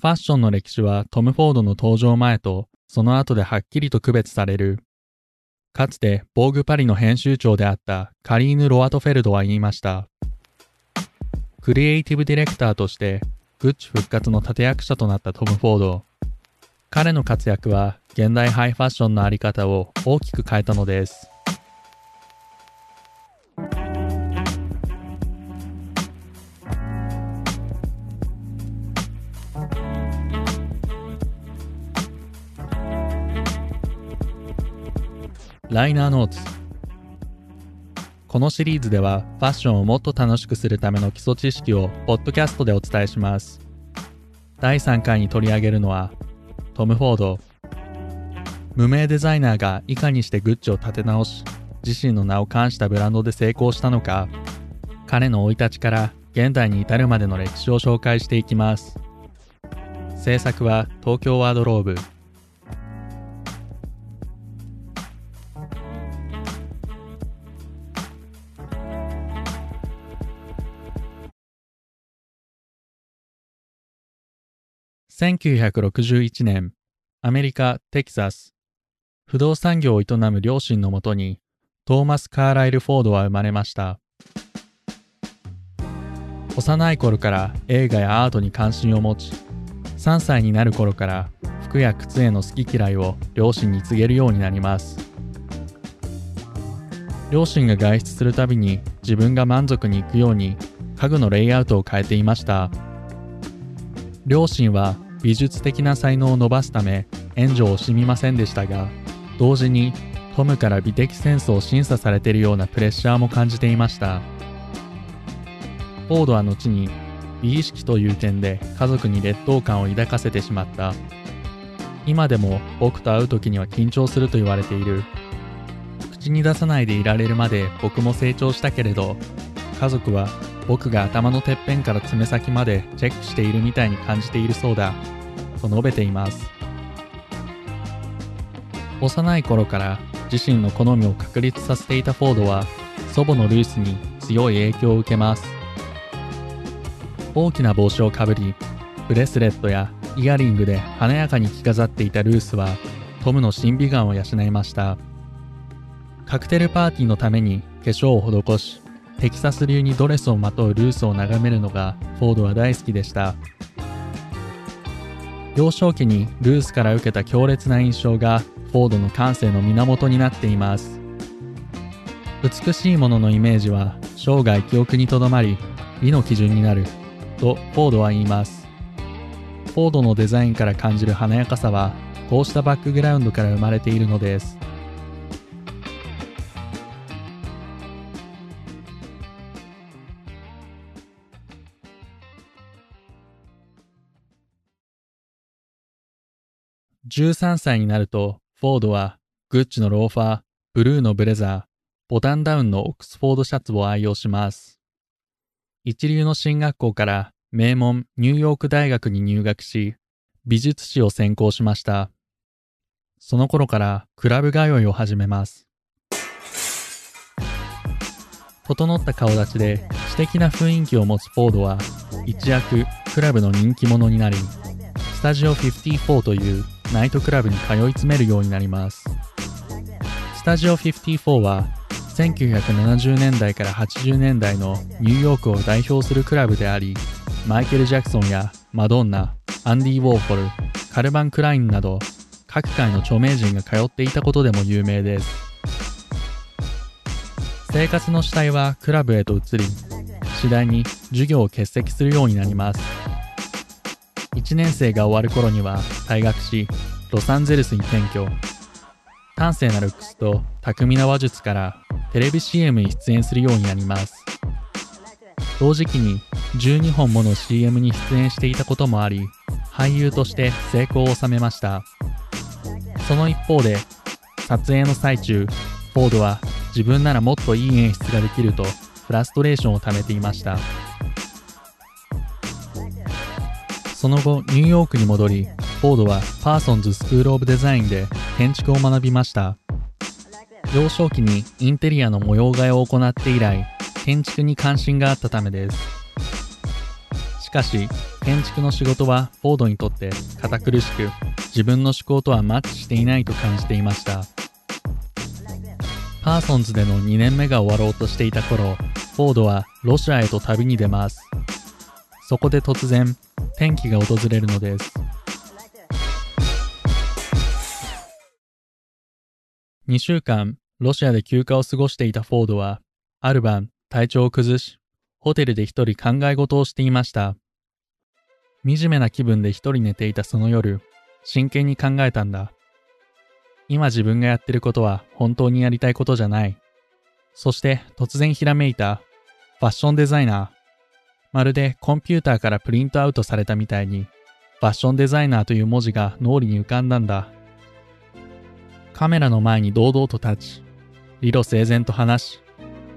ファッションの歴史はトム・フォードの登場前とその後ではっきりと区別される。かつて、ボーグパリの編集長であったカリーヌ・ロアトフェルドは言いました。クリエイティブディレクターとして、グッチ復活の立役者となったトム・フォード。彼の活躍は現代ハイファッションのあり方を大きく変えたのです。ライナーノーツ。このシリーズではファッションをもっと楽しくするための基礎知識をポッドキャストでお伝えします。第3回に取り上げるのはトム・フォード。無名デザイナーがいかにしてグッチを立て直し自身の名を冠したブランドで成功したのか彼の生い立ちから現代に至るまでの歴史を紹介していきます。制作は東京ワードローブ。1961年、アメリカ・テキサス、不動産業を営む両親のもとに、トーマス・カーライル・フォードは生まれました。幼い頃から映画やアートに関心を持ち、3歳になる頃から服や靴への好き嫌いを両親に告げるようになります。両親が外出するたびに自分が満足に行くように家具のレイアウトを変えていました。両親は美術的な才能を伸ばすため援助を惜しみませんでしたが同時にトムから美的センスを審査されているようなプレッシャーも感じていました。フォードは後に美意識という点で家族に劣等感を抱かせてしまった。今でも僕と会う時には緊張すると言われている。口に出さないでいられるまで僕も成長したけれど家族は僕が頭のてっぺんから爪先までチェックしているみたいに感じているそうだ、と述べています。幼い頃から自身の好みを確立させていたフォードは、祖母のルースに強い影響を受けます。大きな帽子をかぶり、ブレスレットやイヤリングで華やかに着飾っていたルースは、トムの審美眼を養いました。カクテルパーティーのために化粧を施し、テキサス流にドレスをまとうルースを眺めるのがフォードは大好きでした。幼少期にルースから受けた強烈な印象がフォードの感性の源になっています。美しいもののイメージは生涯記憶にとどまり美の基準になるとフォードは言います。フォードのデザインから感じる華やかさはこうしたバックグラウンドから生まれているのです。13歳になると、フォードは、グッチのローファー、ブルーのブレザー、ボタンダウンのオックスフォードシャツを愛用します。一流の進学校から名門ニューヨーク大学に入学し、美術史を専攻しました。その頃からクラブ通いを始めます。整った顔立ちで知的な雰囲気を持つフォードは一躍クラブの人気者になり、スタジオ54というナイトクラブに通い詰めるようになります。スタジオ54は1970年代から80年代のニューヨークを代表するクラブであり、マイケル・ジャクソンやマドンナ、アンディ・ウォーホル、カルバン・クラインなど各界の著名人が通っていたことでも有名です。生活の主体はクラブへと移り、次第に授業を欠席するようになります。1年生が終わる頃には退学し、ロサンゼルスに転居。端正なルックスと巧みな話術からテレビ CM に出演するようになります。同時期に12本もの CM に出演していたこともあり、俳優として成功を収めました。その一方で、撮影の最中、フォードは自分ならもっといい演出ができるとフラストレーションを溜めていました。その後、ニューヨークに戻り、フォードはパーソンズスクールオブデザインで建築を学びました。幼少期にインテリアの模様替えを行って以来、建築に関心があったためです。しかし、建築の仕事はフォードにとって堅苦しく自分の思考とはマッチしていないと感じていましたパーソンズでの2年目が終わろうとしていた頃フォードはロシアへと旅に出ますそこで突然転機が訪れるのです。2週間ロシアで休暇を過ごしていたフォードはある晩体調を崩しホテルで一人考え事をしていました。惨めな気分で一人寝ていたその夜真剣に考えたんだ。今自分がやってることは本当にやりたいことじゃない。そして突然ひらめいたファッションデザイナー。まるでコンピューターからプリントアウトされたみたいに、ファッションデザイナーという文字が脳裏に浮かんだんだ。カメラの前に堂々と立ち、理路整然と話し、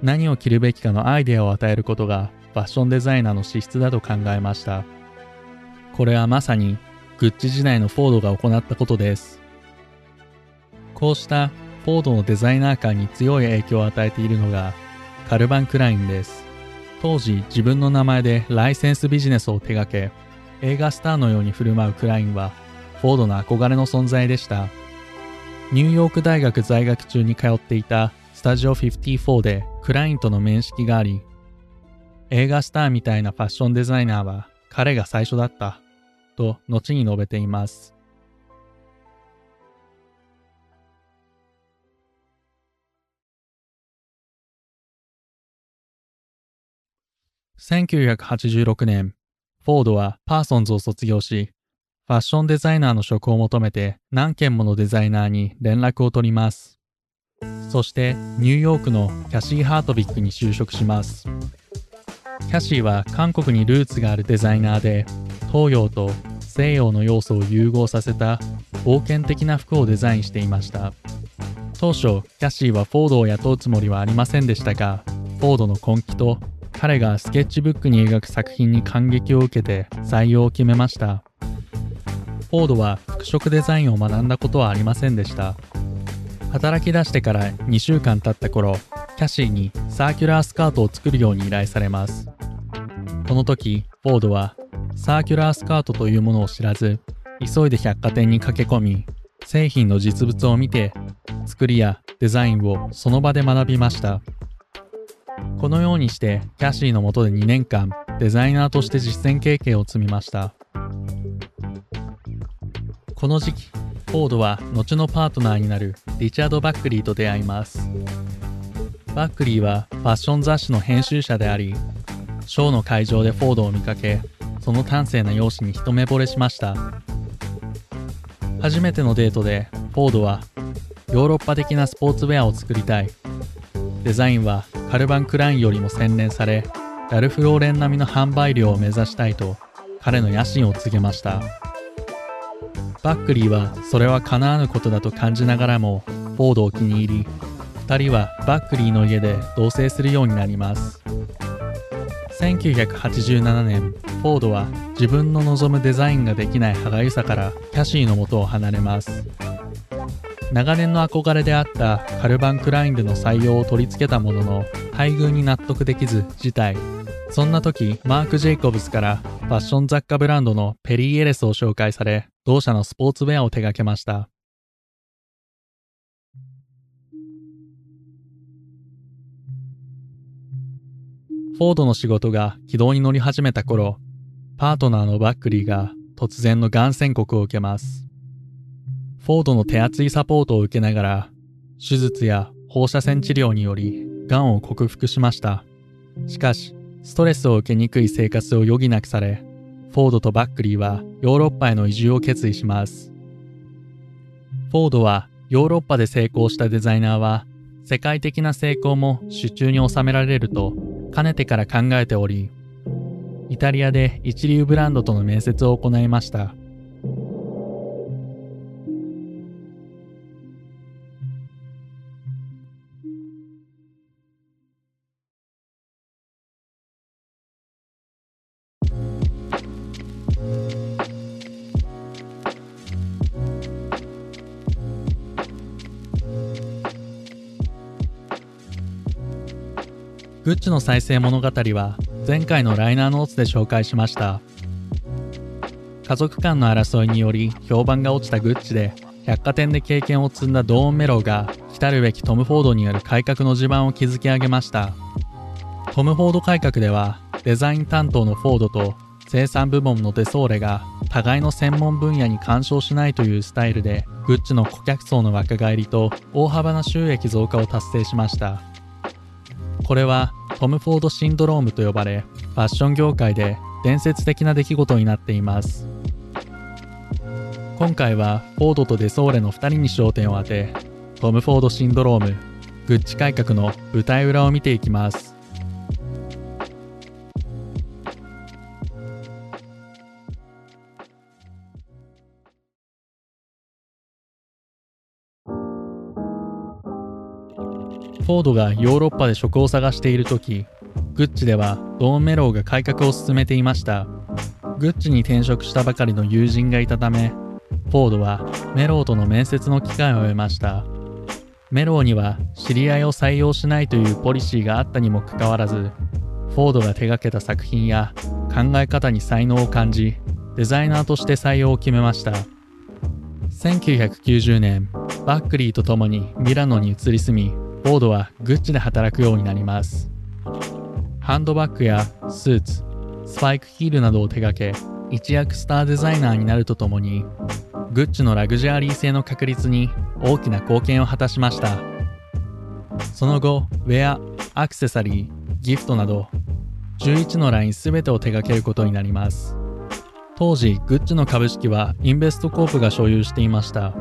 何を着るべきかのアイデアを与えることがファッションデザイナーの資質だと考えました。これはまさにグッチ時代のフォードが行ったことです。こうしたフォードのデザイナー感に強い影響を与えているのがカルバン・クラインです。当時自分の名前でライセンスビジネスを手掛け、映画スターのように振る舞うクラインは、フォードの憧れの存在でした。ニューヨーク大学在学中に通っていたスタジオ54でクラインとの面識があり、映画スターみたいなファッションデザイナーは彼が最初だった、と後に述べています。1986年、フォードはパーソンズを卒業し、ファッションデザイナーの職を求めて何件ものデザイナーに連絡を取ります。そしてニューヨークのキャシー・ハートビックに就職します。キャシーは韓国にルーツがあるデザイナーで、東洋と西洋の要素を融合させた冒険的な服をデザインしていました。当初、キャシーはフォードを雇うつもりはありませんでしたが、フォードの根気と彼がスケッチブックに描く作品に感激を受けて採用を決めました。フォードは服飾デザインを学んだことはありませんでした。働き出してから2週間経った頃キャシーにサーキュラースカートを作るように依頼されます。この時フォードはサーキュラースカートというものを知らず急いで百貨店に駆け込み製品の実物を見て作りやデザインをその場で学びました。このようにしてキャシーのもとで2年間デザイナーとして実践経験を積みました。この時期フォードは後のパートナーになるリチャード・バックリーと出会います。バックリーはファッション雑誌の編集者でありショーの会場でフォードを見かけその端正な容姿に一目惚れしました。初めてのデートでフォードはヨーロッパ的なスポーツウェアを作りたい。デザインはカルバン・クラインよりも洗練されラルフ・ローレン並みの販売量を目指したいと彼の野心を告げました。バックリーはそれは叶わぬことだと感じながらもフォードを気に入り2人はバックリーの家で同棲するようになります。1987年フォードは自分の望むデザインができない歯がゆさからキャシーのもとを離れます。長年の憧れであったカルバン・クラインでの採用を取り付けたものの待遇に納得できず辞退。そんな時マーク・ジェイコブスからファッション雑貨ブランドのペリー・エレスを紹介され同社のスポーツウェアを手掛けました。フォードの仕事が軌道に乗り始めた頃パートナーのバックリーが突然のがん宣告を受けます。フォードの手厚いサポートを受けながら、手術や放射線治療により、癌を克服しました。しかし、ストレスを受けにくい生活を余儀なくされ、フォードとバックリーはヨーロッパへの移住を決意します。フォードはヨーロッパで成功したデザイナーは、世界的な成功も手中に収められると、かねてから考えており、イタリアで一流ブランドとの面接を行いました。グッチの再生物語は前回のライナーノーツで紹介しました。家族間の争いにより評判が落ちたグッチで百貨店で経験を積んだドーン・メローが来るべきトム・フォードによる改革の地盤を築き上げましたトム・フォード改革ではデザイン担当のフォードと生産部門のデソーレが互いの専門分野に干渉しないというスタイルでグッチの顧客層の若返りと大幅な収益増加を達成しましたこれはトム・フォードシンドロームと呼ばれファッション業界で伝説的な出来事になっています。今回はフォードとデソーレの2人に焦点を当てトム・フォードシンドロームグッチ改革の舞台裏を見ていきます。フォードがヨーロッパで職を探している時グッチではドーン・メローが改革を進めていました。グッチに転職したばかりの友人がいたためフォードはメローとの面接の機会を得ました。メローには知り合いを採用しないというポリシーがあったにもかかわらずフォードが手掛けた作品や考え方に才能を感じデザイナーとして採用を決めました。1990年バックリーと共にミラノに移り住みフォードはグッチで働くようになります。ハンドバッグやスーツスパイクヒールなどを手掛け一躍スターデザイナーになるとともにグッチのラグジュアリー性の確立に大きな貢献を果たしました。その後ウェアアクセサリーギフトなど11のライン全てを手掛けることになります。当時グッチの株式はインベストコープが所有していました。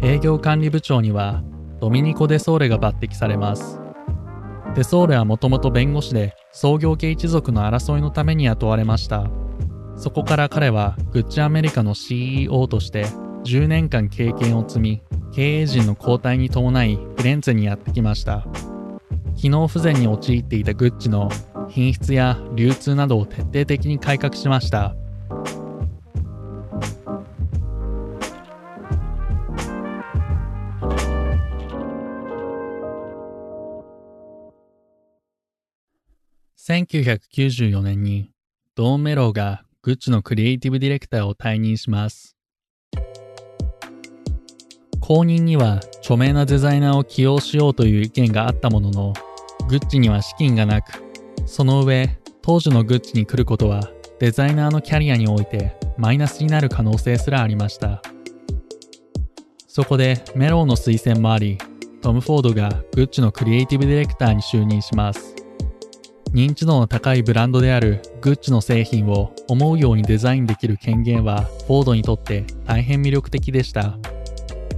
営業管理部長にはドミニコ・デソーレが抜擢されます。デソーレはもともと弁護士で創業家一族の争いのために雇われました。そこから彼はグッチアメリカの CEO として10年間経験を積み経営陣の交代に伴いフレンツェにやってきました。機能不全に陥っていたグッチの品質や流通などを徹底的に改革しました。1994年にドーン・メローがグッチのクリエイティブディレクターを退任します。後任には著名なデザイナーを起用しようという意見があったものの、グッチには資金がなく、その上、当時のグッチに来ることはデザイナーのキャリアにおいてマイナスになる可能性すらありました。そこでメローの推薦もあり、トム・フォードがグッチのクリエイティブディレクターに就任します。認知度の高いブランドであるグッチの製品を思うようにデザインできる権限はフォードにとって大変魅力的でした。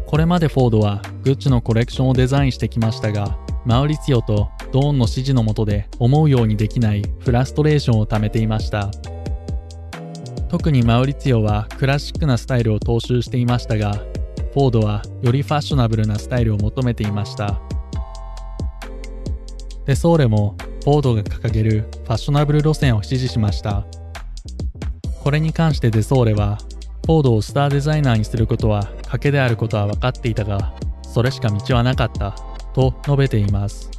これまでフォードはグッチのコレクションをデザインしてきましたが、マウリツィオとドーンの指示のもとで思うようにできないフラストレーションを溜めていました。特にマウリツィオはクラシックなスタイルを踏襲していましたが、フォードはよりファッショナブルなスタイルを求めていました。デソーレもフォードが掲げるファッショナブル路線を支持しました。これに関してデソーレは、フォードをスターデザイナーにすることは賭けであることは分かっていたが、それしか道はなかったと述べています。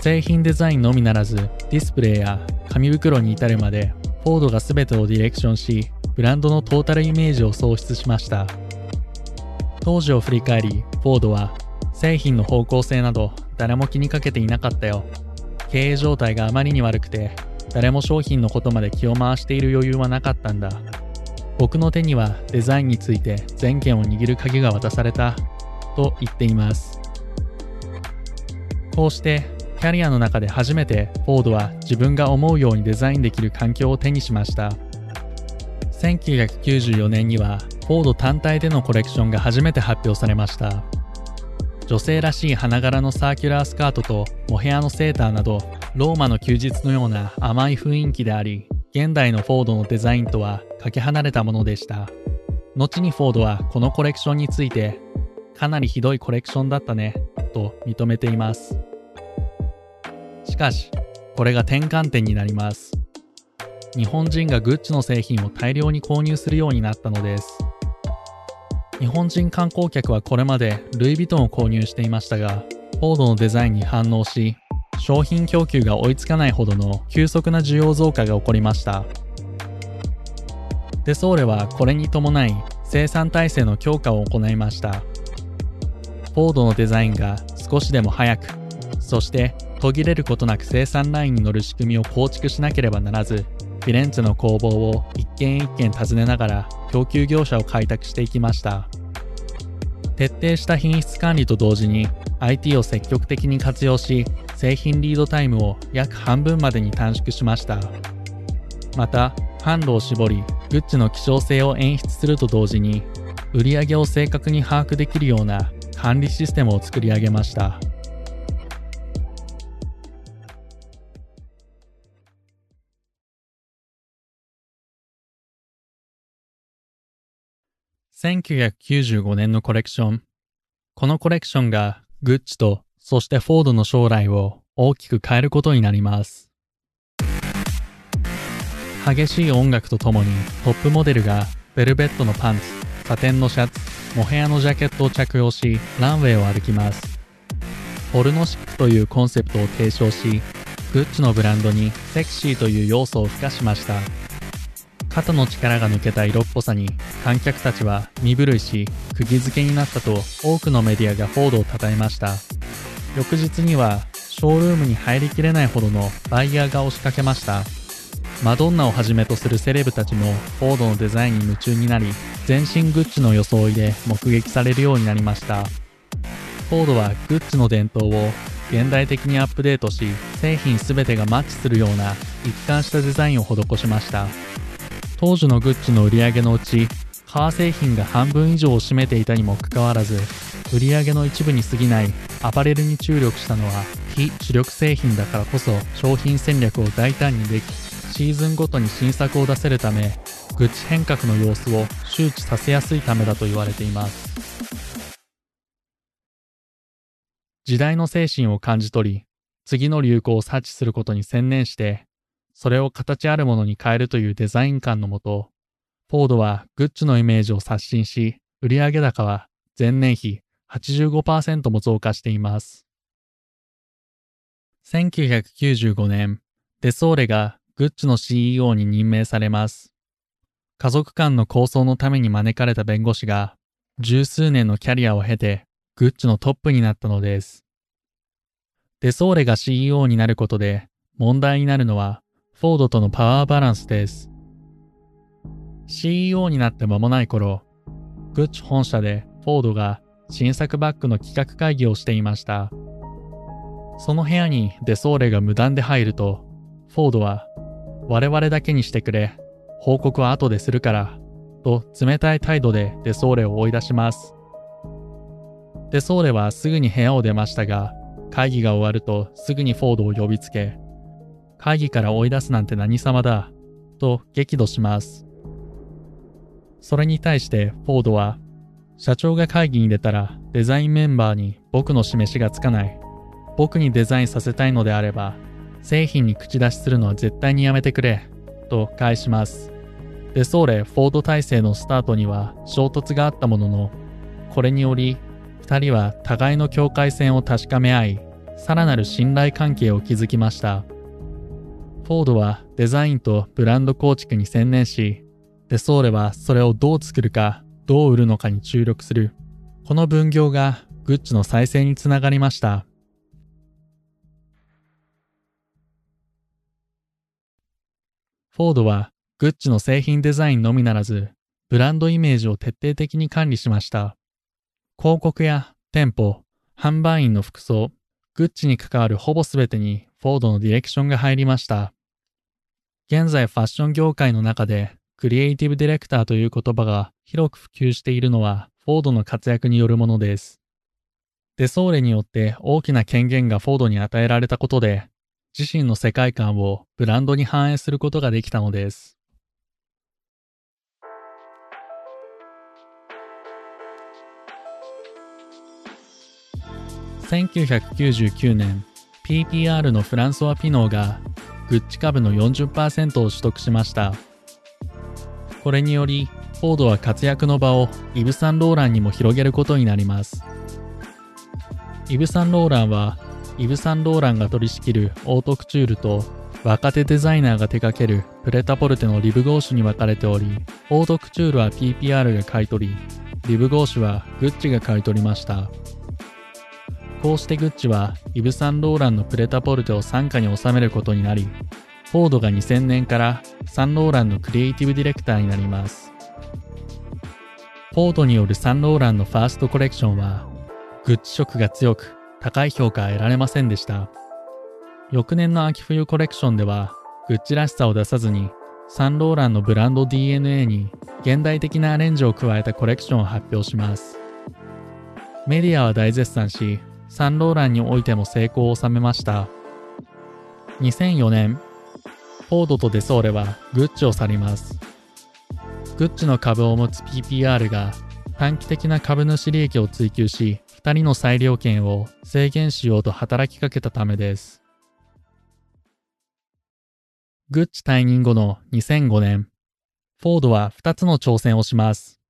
製品デザインのみならず、ディスプレイや紙袋に至るまで、フォードが全てをディレクションし、ブランドのトータルイメージを創出しました。当時を振り返り、フォードは、製品の方向性など誰も気にかけていなかったよ経営状態があまりに悪くて、誰も商品のことまで気を回している余裕はなかったんだ。僕の手にはデザインについて全権を握る鍵が渡された、と言っています。こうして、キャリアの中で初めてフォードは自分が思うようにデザインできる環境を手にしました。1994年にはフォード単体でのコレクションが初めて発表されました。女性らしい花柄のサーキュラースカートとモヘアのセーターなどローマの休日のような甘い雰囲気であり現代のフォードのデザインとはかけ離れたものでした。後にフォードはこのコレクションについてかなりひどいコレクションだったねと認めています。しかしこれが転換点になります。日本人がグッチの製品を大量に購入するようになったのです。日本人観光客はこれまでルイ・ヴィトンを購入していましたが、フォードのデザインに反応し、商品供給が追いつかないほどの急速な需要増加が起こりました。デソーレはこれに伴い生産体制の強化を行いました。フォードのデザインが少しでも早く、そして途切れることなく生産ラインに乗る仕組みを構築しなければならず、フィレンツェの工房を一軒一軒訪ねながら供給業者を開拓していきました。徹底した品質管理と同時に IT を積極的に活用し、製品リードタイムを約半分までに短縮しました。また、販路を絞り、グッチの希少性を演出すると同時に、売上を正確に把握できるような管理システムを作り上げました。1995年のコレクション。このコレクションがグッチとそしてフォードの将来を大きく変えることになります。激しい音楽とともにトップモデルがベルベットのパンツ、サテンのシャツ、モヘアのジャケットを着用しランウェイを歩きます。ポルノシックというコンセプトを提唱し、グッチのブランドにセクシーという要素を付加しました。肩の力が抜けた色っぽさに観客たちは身震いし釘付けになったと多くのメディアがフォードを称えました。翌日にはショールームに入りきれないほどのバイヤーが押しかけました。マドンナをはじめとするセレブたちもフォードのデザインに夢中になり全身グッチの装いで目撃されるようになりました。フォードはグッチの伝統を現代的にアップデートし製品全てがマッチするような一貫したデザインを施しました。当時のグッチの売り上げのうち革製品が半分以上を占めていたにもかかわらず売り上げの一部に過ぎないアパレルに注力したのは非主力製品だからこそ商品戦略を大胆にできシーズンごとに新作を出せるためグッチ変革の様子を周知させやすいためだと言われています。時代の精神を感じ取り次の流行を察知することに専念してそれを形あるものに変えるというデザイン感のもと、フォードはグッチのイメージを刷新し、売上高は前年比85%も増加しています。1995年、デソーレがグッチの CEO に任命されます。家族間の構想のために招かれた弁護士が、十数年のキャリアを経て、グッチのトップになったのです。デソーレが CEO になることで、問題になるのは、フォードとのパワーバランスです。CEO になって間もない頃、グッチ本社でフォードが新作バッグの企画会議をしていました。その部屋にデソーレが無断で入ると、フォードは、我々だけにしてくれ、報告は後でするから、と冷たい態度でデソーレを追い出します。デソーレはすぐに部屋を出ましたが、会議が終わるとすぐにフォードを呼びつけ、会議から追い出すなんて何様だ、と激怒します。それに対してフォードは、社長が会議に出たらデザインメンバーに僕の示しがつかない。僕にデザインさせたいのであれば、製品に口出しするのは絶対にやめてくれ、と返します。デソーレ・フォード体制のスタートには衝突があったものの、これにより、二人は互いの境界線を確かめ合い、さらなる信頼関係を築きました。フォードはデザインとブランド構築に専念し、デソーレはそれをどう作るか、どう売るのかに注力する。この分業がグッチの再生につながりました。フォードはグッチの製品デザインのみならず、ブランドイメージを徹底的に管理しました。広告や店舗、販売員の服装、グッチに関わるほぼ全てにフォードのディレクションが入りました。現在ファッション業界の中でクリエイティブディレクターという言葉が広く普及しているのはフォードの活躍によるものです。デソーレによって大きな権限がフォードに与えられたことで自身の世界観をブランドに反映することができたのです。1999年、PPR のフランソワ・ピノーがグッチ株の40%を取得しました。これにより、フォードは活躍の場をイブ・サンローランにも広げることになります。イブ・サンローランは、イブ・サンローランが取り仕切るオートクチュールと若手デザイナーが手掛けるプレタポルテのリブゴーシュに分かれており、オートクチュールは PPR が買い取り、リブゴーシュはグッチが買い取りました。こうしてグッチはイブ・サンローランのプレタポルテを傘下に収めることになり、フォードが2000年からサンローランのクリエイティブディレクターになります。フォードによるサンローランのファーストコレクションは、グッチ色が強く高い評価は得られませんでした。翌年の秋冬コレクションでは、グッチらしさを出さずに、サンローランのブランド DNA に現代的なアレンジを加えたコレクションを発表します。メディアは大絶賛し、サンローランにおいても成功を収めました。2004年、フォードとデソーレはグッチを去ります。グッチの株を持つ PPR が短期的な株主利益を追求し、2人の裁量権を制限しようと働きかけたためです。グッチ退任後の2005年、フォードは2つの挑戦をします。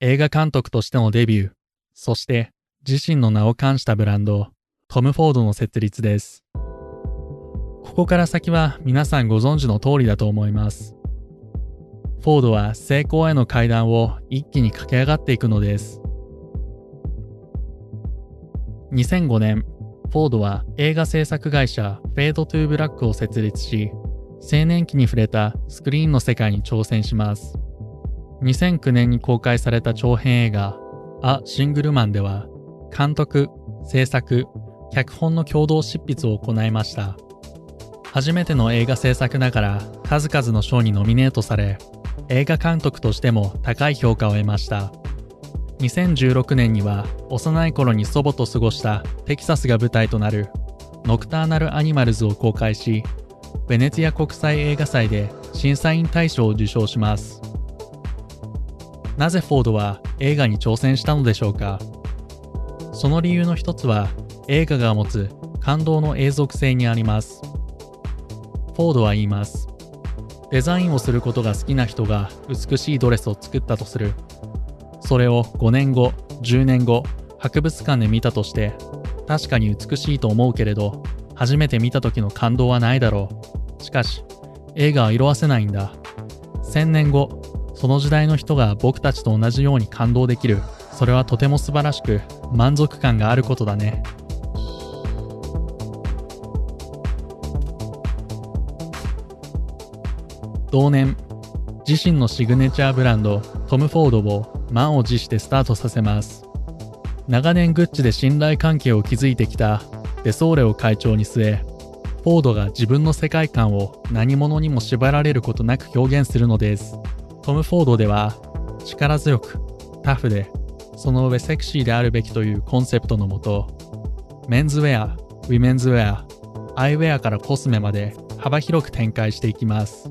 映画監督としてのデビュー、そして自身の名を冠したブランド、トム・フォードの設立です。ここから先は皆さんご存知の通りだと思います。フォードは成功への階段を一気に駆け上がっていくのです。2005年、フォードは映画制作会社フェードトゥーブラックを設立し、青年期に触れたスクリーンの世界に挑戦します。2009年に公開された長編映画、ア・シングルマンでは、監督、制作、脚本の共同執筆を行いました。初めての映画制作ながら数々の賞にノミネートされ、映画監督としても高い評価を得ました。2016年には幼い頃に祖母と過ごしたテキサスが舞台となるノクターナル・アニマルズを公開し、ベネツィア国際映画祭で審査員大賞を受賞します。なぜフォードは映画に挑戦したのでしょうか？その理由の一つは映画が持つ感動の永続性にあります。フォードは言います。デザインをすることが好きな人が美しいドレスを作ったとするそれを5年後、10年後、博物館で見たとして、確かに美しいと思うけれど、初めて見た時の感動はないだろう。しかし、映画は色あせないんだ。1000年後、その時代の人が僕たちと同じように感動できる。それはとても素晴らしく、満足感があることだね。同年、自身のシグネチャーブランド、トム・フォードを満を持してスタートさせます。長年グッチで信頼関係を築いてきたデソーレを会長に据え、フォードが自分の世界観を何者にも縛られることなく表現するのです。トム・フォードでは力強く、タフで、その上セクシーであるべきというコンセプトのもと、メンズウェア、ウィメンズウェア、アイウェアからコスメまで幅広く展開していきます。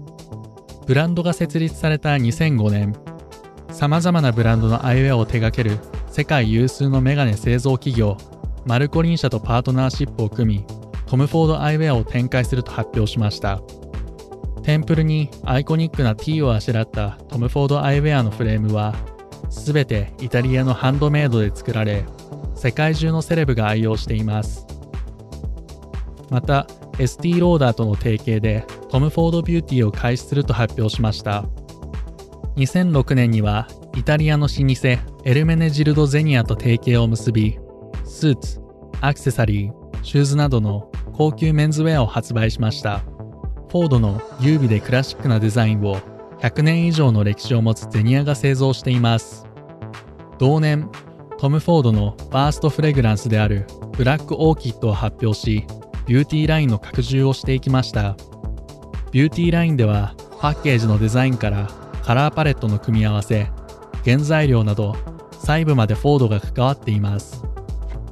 ブランドが設立された2005年、様々なブランドのアイウェアを手掛ける世界有数のメガネ製造企業、マルコリン社とパートナーシップを組み、トム・フォードアイウェアを展開すると発表しました。テンプルにアイコニックな T をあしらったトム・フォードアイウェアのフレームは、すべてイタリアのハンドメイドで作られ、世界中のセレブが愛用しています。また、エスティーローダーとの提携でトム・フォード・ビューティーを開始すると発表しました。2006年にはイタリアの老舗エルメネジルド・ゼニアと提携を結び、スーツ、アクセサリー、シューズなどの高級メンズウェアを発売しました。フォードの優美でクラシックなデザインを100年以上の歴史を持つゼニアが製造しています。同年、トム・フォードのファーストフレグランスであるブラック・オーキッドを発表し、ビューティーラインの拡充をしていきました。ビューティーラインではパッケージのデザインからカラーパレットの組み合わせ、原材料など細部までフォードが関わっています。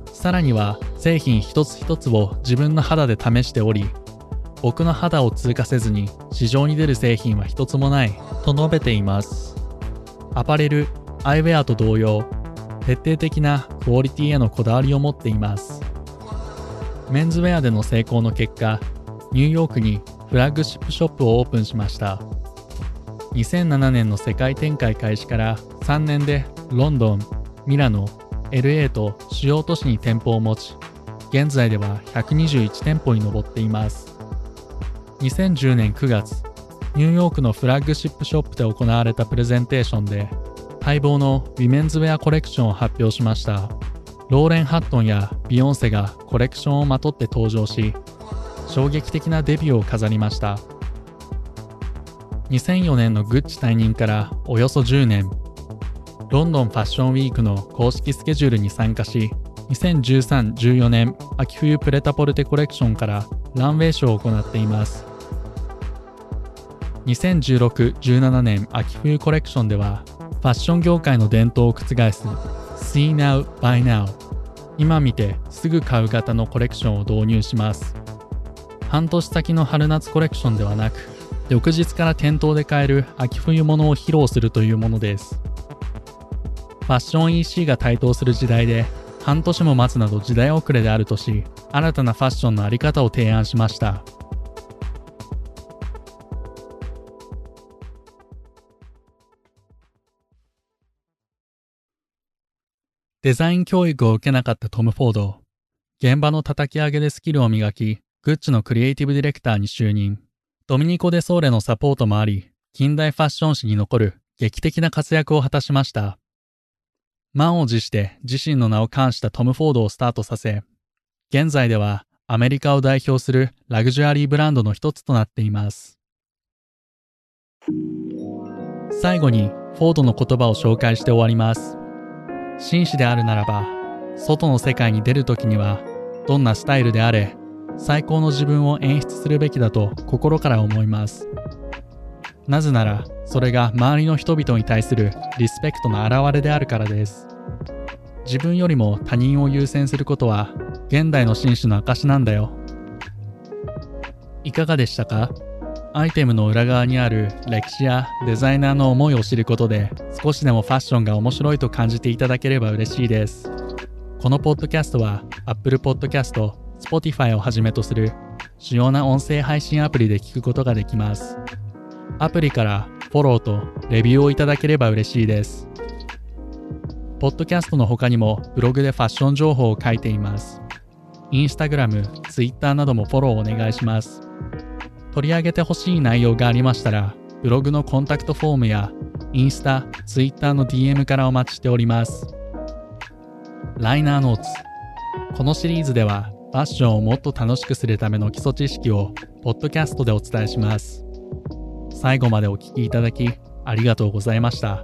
さらには製品一つ一つを自分の肌で試しており、僕の肌を通過せずに市場に出る製品は一つもないと述べています。アパレル、アイウェアと同様、徹底的なクオリティへのこだわりを持っています。メンズウェアでの成功の結果、ニューヨークにフラッグシップショップをオープンしました。2007年の世界展開開始から3年でロンドン、ミラノ、LA と主要都市に店舗を持ち、現在では121店舗に上っています。2010年9月、ニューヨークのフラッグシップショップで行われたプレゼンテーションで、待望のウィメンズウェアコレクションを発表しました。ローレン・ハットンやビヨンセがコレクションをまとって登場し、衝撃的なデビューを飾りました。2004年のグッチ退任からおよそ10年、ロンドンファッションウィークの公式スケジュールに参加し、2013-14年秋冬プレタポルテコレクションからランウェイショーを行っています。2016-17年秋冬コレクションでは、ファッション業界の伝統を覆す See Now Buy Now 今見てすぐ買う型のコレクションを導入します。半年先の春夏コレクションではなく、翌日から店頭で買える秋冬物を披露するというものです。ファッション EC が台頭する時代で、半年も待つなど時代遅れであるとし、新たなファッションのあり方を提案しました。デザイン教育を受けなかったトム・フォード。現場の叩き上げでスキルを磨き、グッチのクリエイティブディレクターに就任。ドミニコ・デ・ソーレのサポートもあり、近代ファッション誌に残る劇的な活躍を果たしました。満を持して自身の名を冠したトム・フォードをスタートさせ、現在ではアメリカを代表するラグジュアリーブランドの一つとなっています。最後にフォードの言葉を紹介して終わります。紳士であるならば、外の世界に出るときには、どんなスタイルであれ、最高の自分を演出するべきだと心から思います。なぜなら、それが周りの人々に対するリスペクトの表れであるからです。自分よりも他人を優先することは、現代の紳士の証なんだよ。いかがでしたか？アイテムの裏側にある歴史やデザイナーの思いを知ることで少しでもファッションが面白いと感じていただければ嬉しいです。このポッドキャストは Apple Podcast、Spotify をはじめとする主要な音声配信アプリで聞くことができます。アプリからフォローとレビューをいただければ嬉しいです。ポッドキャストの他にもブログでファッション情報を書いています。インスタグラム、ツイッターなどもフォローお願いします。取り上げてほしい内容がありましたら、ブログのコンタクトフォームや、インスタ、ツイッターの DM からお待ちしております。ライナーノーツ。このシリーズでは、ファッションをもっと楽しくするための基礎知識を、ポッドキャストでお伝えします。最後までお聴きいただき、ありがとうございました。